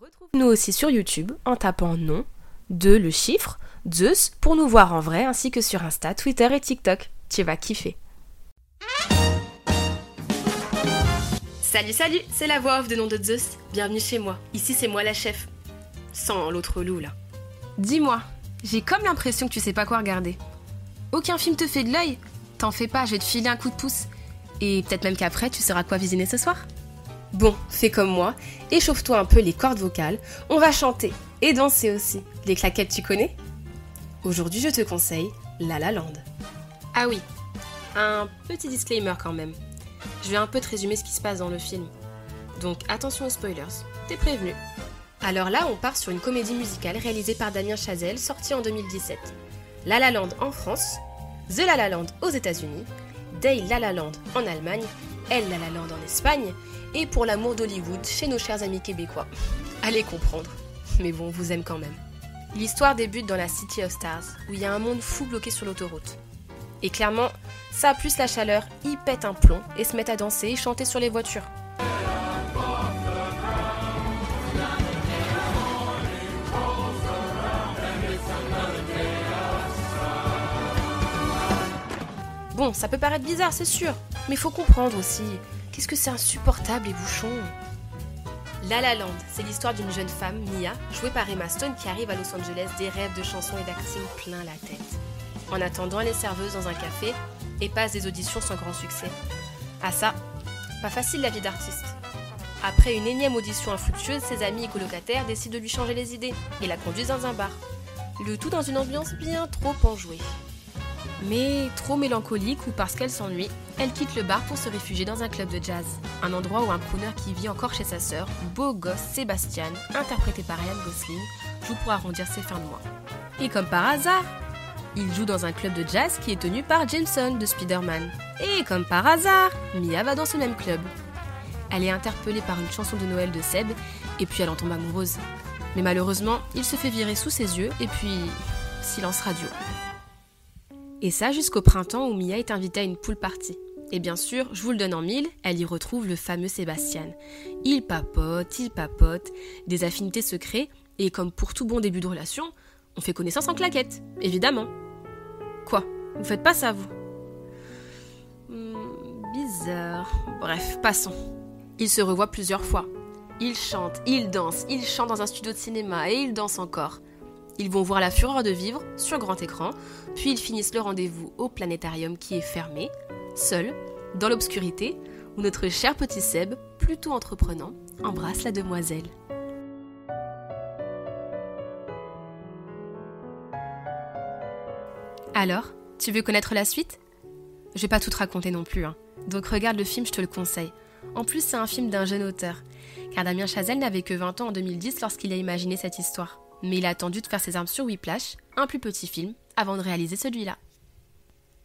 Retrouve-nous aussi sur YouTube en tapant nom, de le chiffre, Zeus pour nous voir en vrai ainsi que sur Insta, Twitter et TikTok. Tu vas kiffer. Salut, salut, c'est la voix off de nom de Zeus. Bienvenue chez moi. Ici, c'est moi la chef. Sans l'autre loup là. Dis-moi, j'ai comme l'impression que tu sais pas quoi regarder. Aucun film te fait de l'œil? T'en fais pas, je vais te filer un coup de pouce. Et peut-être même qu'après, tu sauras quoi visionner ce soir? Bon, fais comme moi, échauffe-toi un peu les cordes vocales, on va chanter et danser aussi. Les claquettes, tu connais? Aujourd'hui, je te conseille La La Land. Ah oui, un petit disclaimer quand même. Je vais un peu te résumer ce qui se passe dans le film. Donc attention aux spoilers, t'es prévenu. Alors là, on part sur une comédie musicale réalisée par Damien Chazelle, sortie en 2017. La La Land en France, The La La Land aux États-Unis, Day La La Land en Allemagne, Elle La La Land en Espagne, et pour l'amour d'Hollywood chez nos chers amis québécois. Allez comprendre. Mais bon, on vous aime quand même. L'histoire débute dans la City of Stars, où il y a un monde fou bloqué sur l'autoroute. Et clairement, ça plus la chaleur, ils pètent un plomb et se mettent à danser et chanter sur les voitures. Bon, ça peut paraître bizarre, c'est sûr, mais faut comprendre aussi. Qu'est-ce que c'est insupportable les bouchons? La La Land, c'est l'histoire d'une jeune femme, Mia, jouée par Emma Stone, qui arrive à Los Angeles des rêves de chansons et d'acting plein la tête. En attendant, elle est serveuse dans un café et passe des auditions sans grand succès. Ah ça, pas facile la vie d'artiste. Après une énième audition infructueuse, ses amis et colocataires décident de lui changer les idées et la conduisent dans un bar. Le tout dans une ambiance bien trop enjouée. Mais trop mélancolique ou parce qu'elle s'ennuie, elle quitte le bar pour se réfugier dans un club de jazz. Un endroit où un crooner qui vit encore chez sa sœur, beau gosse Sébastien, interprété par Ryan Gosling, joue pour arrondir ses fins de mois. Et comme par hasard, il joue dans un club de jazz qui est tenu par Jameson de Spider-Man. Et comme par hasard, Mia va dans ce même club. Elle est interpellée par une chanson de Noël de Seb, et puis elle en tombe amoureuse. Mais malheureusement, il se fait virer sous ses yeux, et puis silence radio. Et ça jusqu'au printemps où Mia est invitée à une pool party. Et bien sûr, je vous le donne en mille, elle y retrouve le fameux Sébastien. Il papote, il papote, des affinités se créent, et comme pour tout bon début de relation, on fait connaissance en claquette, évidemment. Quoi Vous faites pas ça, vous? Hmm, Bizarre. Bref, passons. Ils se revoient plusieurs fois. Ils chantent, ils dansent, ils chantent dans un studio de cinéma et ils dansent encore. Ils vont voir la fureur de vivre sur grand écran, puis ils finissent le rendez-vous au planétarium qui est fermé, seul, dans l'obscurité, où notre cher petit Seb, plutôt entreprenant, embrasse la demoiselle. Alors, tu veux connaître la suite? Je vais pas tout te raconter non plus, hein. donc regarde le film, je te le conseille. En plus, c'est un film d'un jeune auteur, car Damien Chazelle n'avait que 20 ans en 2010 lorsqu'il a imaginé cette histoire mais il a attendu de faire ses armes sur Whiplash, un plus petit film, avant de réaliser celui-là.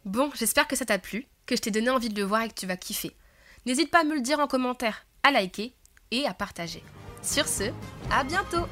Bon, j'espère que ça t'a plu, que je t'ai donné envie de le voir et que tu vas kiffer. N'hésite pas à me le dire en commentaire, à liker et à partager. Sur ce, à bientôt